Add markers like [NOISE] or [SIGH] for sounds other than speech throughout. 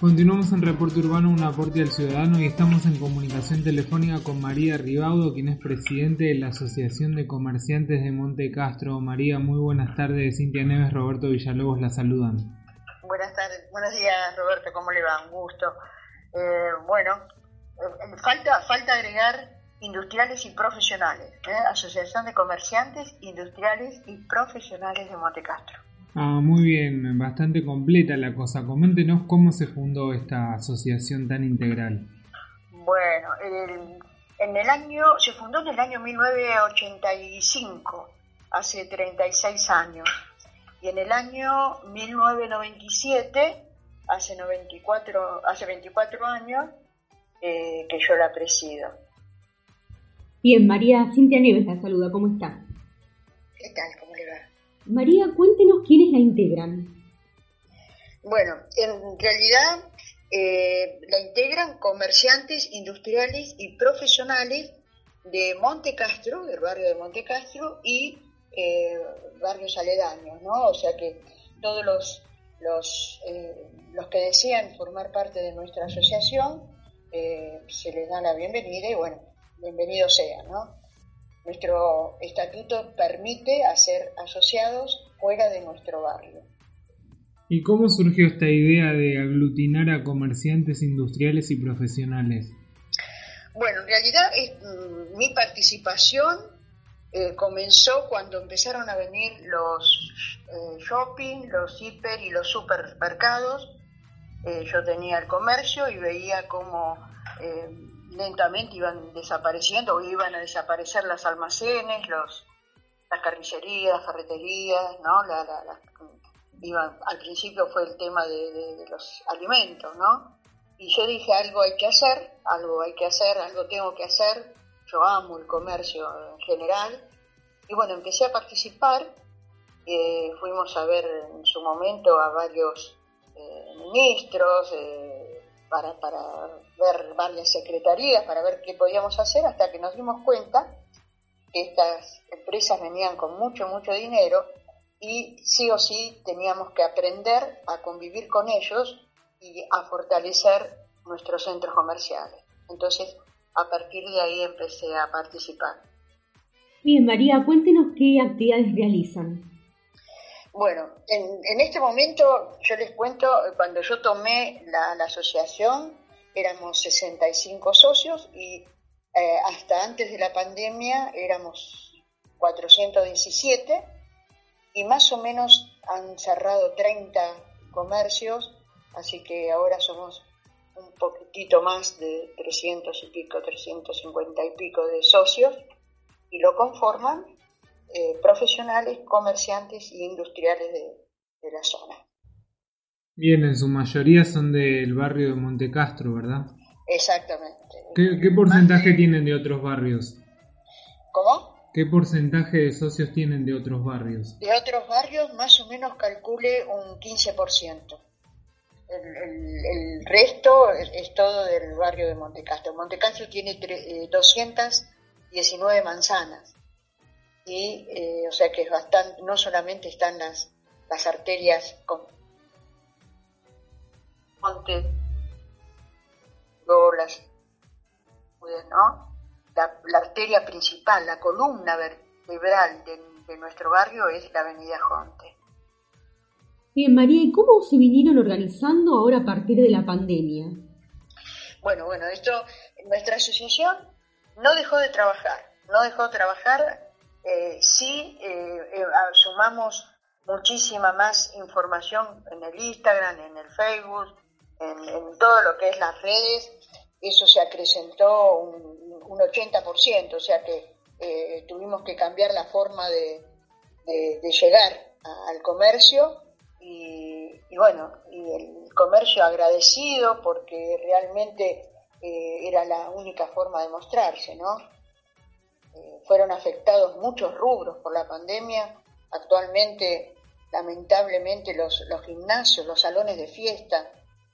Continuamos en Reporte Urbano, un aporte al ciudadano y estamos en comunicación telefónica con María Ribaudo, quien es presidente de la Asociación de Comerciantes de Monte Castro. María, muy buenas tardes. Cintia Neves, Roberto Villalobos la saludan. Buenas tardes, buenos días Roberto, ¿cómo le va? Gusto. Eh, bueno, eh, falta, falta agregar industriales y profesionales, ¿eh? Asociación de Comerciantes Industriales y Profesionales de Monte Castro. Ah, muy bien, bastante completa la cosa. Coméntenos cómo se fundó esta asociación tan integral. Bueno, en el año, se fundó en el año 1985, hace 36 años, y en el año 1997, hace 94, hace 24 años, eh, que yo la presido. Bien, María Cintia Nieves la saluda, ¿cómo está? ¿Qué tal? María, cuéntenos quiénes la integran. Bueno, en realidad eh, la integran comerciantes industriales y profesionales de Monte Castro, del barrio de Monte Castro y eh, barrios aledaños, ¿no? O sea que todos los, los, eh, los que desean formar parte de nuestra asociación se les da la bienvenida y bueno, bienvenido sea, ¿no? Nuestro estatuto permite hacer asociados fuera de nuestro barrio. ¿Y cómo surgió esta idea de aglutinar a comerciantes industriales y profesionales? Bueno, en realidad mm, mi participación eh, comenzó cuando empezaron a venir los eh, shopping, los hiper y los supermercados. Eh, yo tenía el comercio y veía cómo lentamente iban desapareciendo o iban a desaparecer las almacenes, los, las carnicerías, ferreterías, ¿no? La, iban, al principio fue el tema de, los alimentos, ¿no? Y yo dije, algo hay que hacer, algo hay que hacer, algo tengo que hacer. Yo amo el comercio en general. Y bueno, empecé a participar. Eh, fuimos a ver en su momento a varios eh, ministros, eh, para, para ver varias secretarías, para ver qué podíamos hacer, hasta que nos dimos cuenta que estas empresas venían con mucho, mucho dinero y sí o sí teníamos que aprender a convivir con ellos y a fortalecer nuestros centros comerciales. Entonces, a partir de ahí empecé a participar. Bien, María, cuéntenos qué actividades realizan. Bueno, en, este momento yo les cuento, cuando yo tomé la, asociación éramos 65 socios y eh, hasta antes de la pandemia éramos 417 y más o menos han cerrado 30 comercios, así que ahora somos un poquitito más de 300 y pico, 350 y pico de socios y lo conforman eh, profesionales, comerciantes y industriales de, la zona. Bien, en su mayoría son del barrio de Montecastro, ¿verdad? Exactamente. ¿Qué, porcentaje tienen de otros barrios? ¿Cómo? ¿Qué porcentaje de socios tienen de otros barrios? De otros barrios más o menos calcule un 15%. El, el, resto es, todo del barrio de Montecastro. Montecastro tiene 219 eh, manzanas y eh, o sea que es bastante, no solamente están las, las arterias con las ¿no? La, arteria principal, la columna vertebral de, nuestro barrio es la avenida Jonte. Bien, María, ¿y cómo se vinieron organizando ahora a partir de la pandemia? Bueno, bueno, esto, nuestra asociación no dejó de trabajar, no dejó de trabajar eh, sí eh, eh, sumamos muchísima más información en el Instagram, en el Facebook, en, todo lo que es las redes. Eso se acrecentó un, un 80%, o sea que eh, tuvimos que cambiar la forma de, llegar al comercio y, bueno, y el comercio agradecido porque realmente era la única forma de mostrarse, ¿no? Fueron afectados muchos rubros por la pandemia. Actualmente, lamentablemente, los, gimnasios, los salones de fiesta,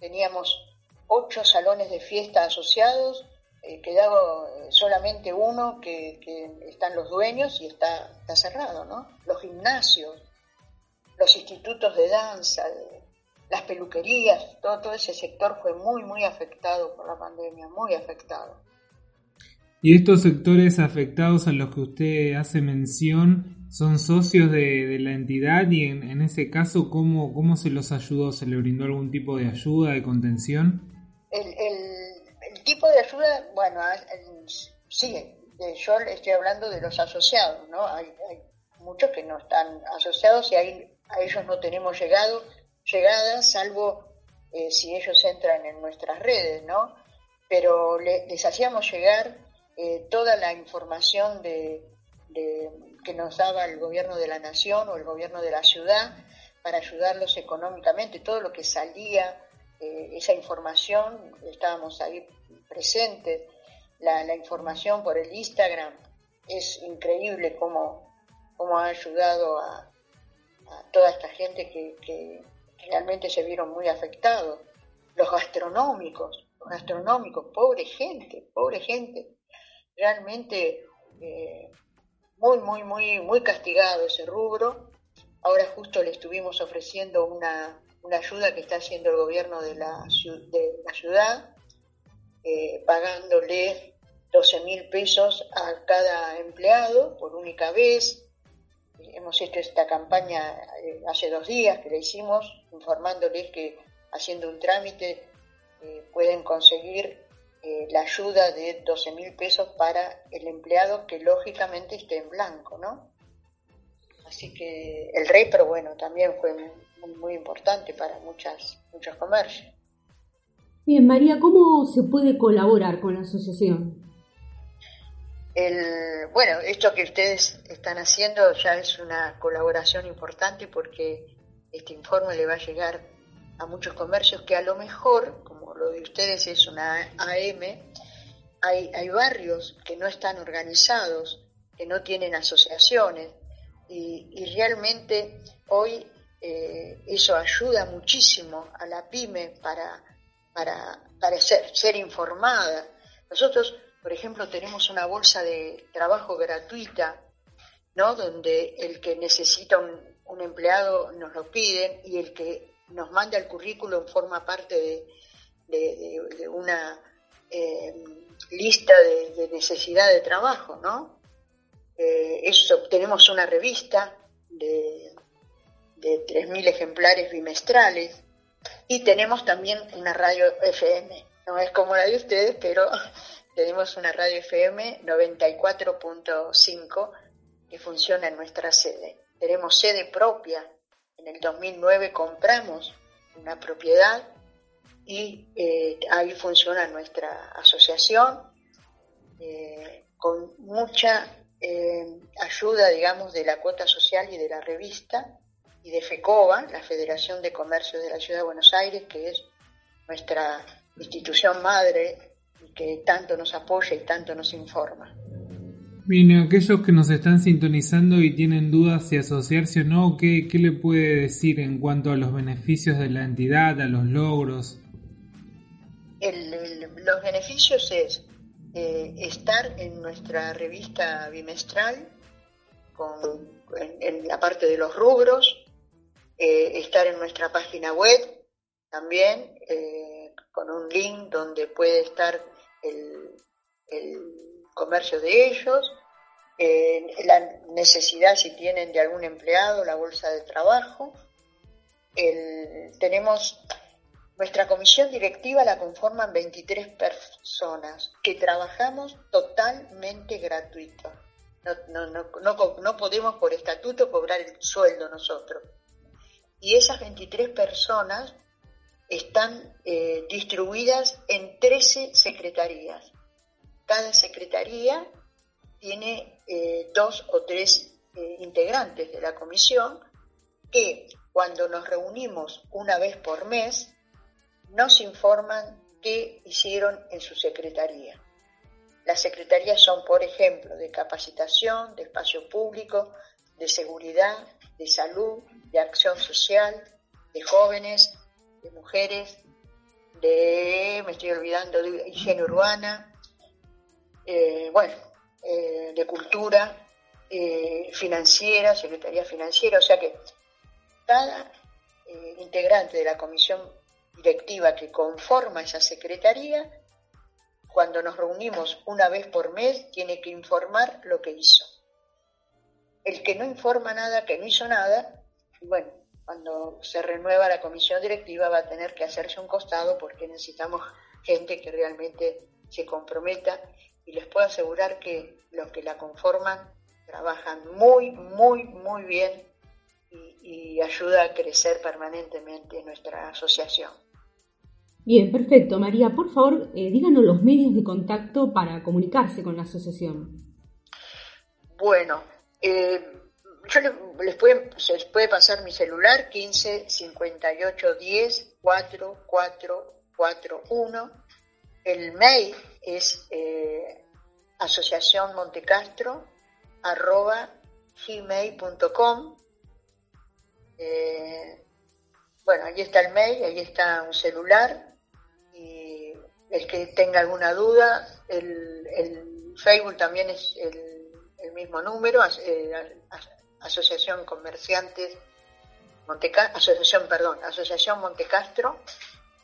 teníamos ocho salones de fiesta asociados, eh, quedaba eh, solamente uno que, están los dueños y está, cerrado, ¿no? Los gimnasios, los institutos de danza, las peluquerías, todo, todo ese sector fue muy, muy afectado por la pandemia, muy afectado. Y estos sectores afectados a los que usted hace mención son socios de, la entidad y en, ese caso, ¿cómo, ¿cómo se los ayudó? ¿Se le brindó algún tipo de ayuda, de contención? El, tipo de ayuda, bueno, sí, yo le estoy hablando de los asociados, ¿no? Hay, muchos que no están asociados y ahí a ellos no tenemos llegado, llegada, salvo eh, si ellos entran en nuestras redes, ¿no? Pero les hacíamos llegar eh, toda la información de, que nos daba el gobierno de la nación o el gobierno de la ciudad para ayudarlos económicamente, todo lo que salía, eh, esa información, estábamos ahí presentes, la, información por el Instagram, es increíble cómo, cómo ha ayudado a, toda esta gente que, que realmente se vieron muy afectados, los gastronómicos, los gastronómicos, pobre gente, pobre gente realmente eh, muy, muy, muy, muy castigado ese rubro. Ahora justo le estuvimos ofreciendo una, ayuda que está haciendo el gobierno de la, de la ciudad, eh, pagándole 12 mil pesos a cada empleado por única vez. Hemos hecho esta campaña eh, hace dos días que la hicimos, informándoles que haciendo un trámite pueden conseguir eh, la ayuda de 12 mil pesos para el empleado que lógicamente esté en blanco, ¿no? Así que el rey, pero bueno, también fue muy, importante para muchas, muchos comercios. Bien, María, ¿cómo se puede colaborar con la asociación? El, bueno, esto que ustedes están haciendo ya es una colaboración importante porque este informe le va a llegar a muchos comercios que a lo mejor, como lo de ustedes es una AM, hay, hay barrios que no están organizados, que no tienen asociaciones y, realmente hoy eh, eso ayuda muchísimo a la pyme para, para, para ser, ser informada. Nosotros, por ejemplo, tenemos una bolsa de trabajo gratuita, ¿no? donde el que necesita un, un empleado nos lo piden y el que nos manda el currículum forma parte de, una eh, lista de, necesidad de trabajo, ¿no? Eh, eso, tenemos una revista de, de 3.000 ejemplares bimestrales y tenemos también una radio FM. No es como la de ustedes, pero [LAUGHS] tenemos una radio FM 94.5 que funciona en nuestra sede. Tenemos sede propia en el 2009 compramos una propiedad y eh, ahí funciona nuestra asociación eh, con mucha eh, ayuda, digamos, de la cuota social y de la revista y de FECOBA, la Federación de Comercio de la Ciudad de Buenos Aires, que es nuestra institución madre y que tanto nos apoya y tanto nos informa. Bien, aquellos que nos están sintonizando y tienen dudas si asociarse o no, ¿qué, le puede decir en cuanto a los beneficios de la entidad, a los logros? Los beneficios es eh, estar en nuestra revista bimestral, con, en, la parte de los rubros, eh, estar en nuestra página web también, eh, con un link donde puede estar el comercio de ellos, la necesidad si tienen de algún empleado, la bolsa de trabajo. tenemos nuestra comisión directiva la conforman 23 personas que trabajamos totalmente gratuito. No, no, podemos por estatuto cobrar el sueldo nosotros. Y esas 23 personas están eh, distribuidas en 13 secretarías. Cada secretaría tiene eh, dos o tres eh, integrantes de la comisión que cuando nos reunimos una vez por mes nos informan qué hicieron en su secretaría. Las secretarías son, por ejemplo, de capacitación, de espacio público, de seguridad, de salud, de acción social, de jóvenes, de mujeres, de, me estoy olvidando, de higiene urbana, eh, bueno, eh, de cultura, eh, financiera, secretaría financiera, o sea que cada integrante de la comisión directiva que conforma esa secretaría, cuando nos reunimos una vez por mes, tiene que informar lo que hizo. El que no informa nada, que no hizo nada, bueno, cuando se renueva la comisión directiva va a tener que hacerse un costado porque necesitamos gente que realmente se comprometa y les puedo asegurar que los que la conforman trabajan muy, muy, muy bien y, ayuda a crecer permanentemente nuestra asociación. Bien, perfecto. María, por favor, eh, díganos los medios de contacto para comunicarse con la asociación. Bueno, eh, yo les, les puede pasar mi celular 15 58 10 4 4 4 1. El mail es eh, asociación montecastro arroba gmail.com. Eh, bueno, ahí está el mail, ahí está un celular el que tenga alguna duda, el, el Facebook también es el, mismo número, eh, Asociación Comerciantes Montecastro, Asociación, perdón, Asociación Montecastro,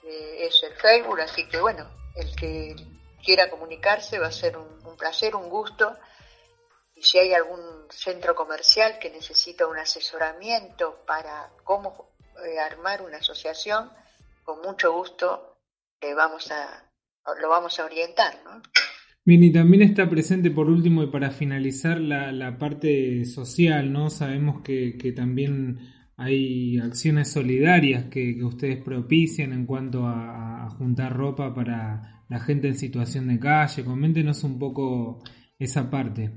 eh, es el Facebook, así que bueno, el que quiera comunicarse va a ser un, placer, un gusto. Y si hay algún centro comercial que necesita un asesoramiento para cómo eh, armar una asociación, con mucho gusto le vamos a, lo vamos a orientar, ¿no? Bien, y también está presente por último y para finalizar la, la parte social, ¿no? Sabemos que, que, también hay acciones solidarias que, que ustedes propician en cuanto a, juntar ropa para la gente en situación de calle. Coméntenos un poco esa parte.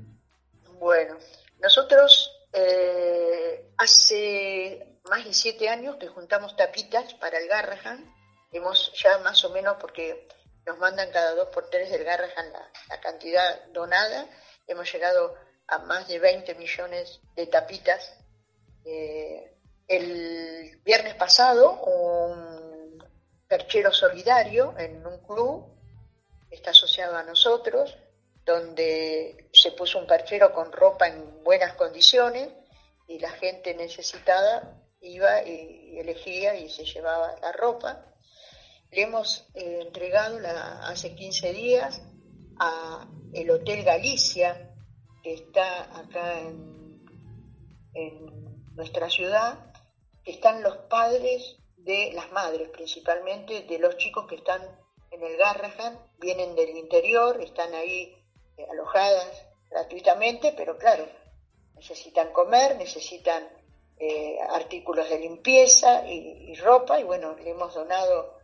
Bueno, nosotros eh, hace más de siete años que juntamos tapitas para el Garrahan. Hemos ya más o menos, porque nos mandan cada dos por tres del Garrahan la, cantidad donada. Hemos llegado a más de 20 millones de tapitas. Eh, el viernes pasado, un perchero solidario en un club está asociado a nosotros, donde se puso un perchero con ropa en buenas condiciones y la gente necesitada iba y elegía y se llevaba la ropa le hemos eh, entregado hace 15 días a el Hotel Galicia, que está acá en, nuestra ciudad, que están los padres de las madres principalmente, de los chicos que están en el Garrahan, vienen del interior, están ahí eh, alojadas gratuitamente, pero claro, necesitan comer, necesitan eh, artículos de limpieza y, ropa, y bueno, le hemos donado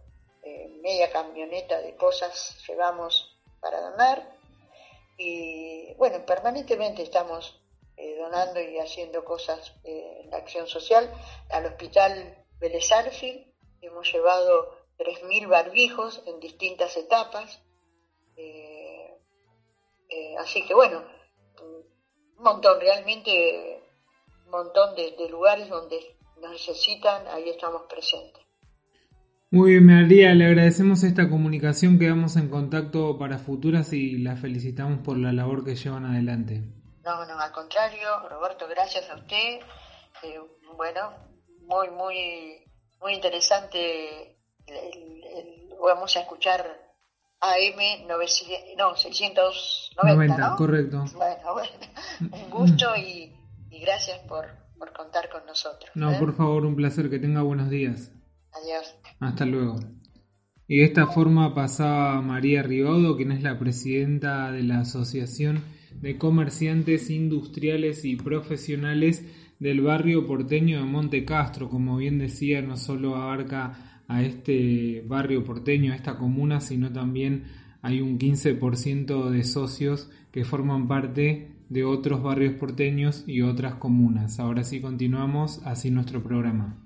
eh, media camioneta de cosas llevamos para donar y bueno, permanentemente estamos eh, donando y haciendo cosas eh, en la acción social. Al hospital Vélez hemos llevado 3.000 barbijos en distintas etapas. así que bueno, un montón, realmente un montón de lugares donde nos necesitan, ahí estamos presentes. Muy bien, María, le agradecemos esta comunicación, quedamos en contacto para futuras y la felicitamos por la labor que llevan adelante. No, no, al contrario, Roberto, gracias a usted. Eh, bueno, muy, muy, muy interesante. vamos a escuchar AM 900, no, 690, ¿no? correcto. Bueno, bueno, [LAUGHS] un gusto y, gracias por, por, contar con nosotros. No, ¿eh? por favor, un placer, que tenga buenos días. Adiós. Hasta luego. Y de esta forma pasaba María Ribaudo, quien es la presidenta de la Asociación de Comerciantes Industriales y Profesionales del barrio porteño de Monte Castro. Como bien decía, no solo abarca a este barrio porteño, a esta comuna, sino también hay un 15% de socios que forman parte de otros barrios porteños y otras comunas. Ahora sí continuamos así nuestro programa.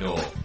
Un aporte al ciudadano.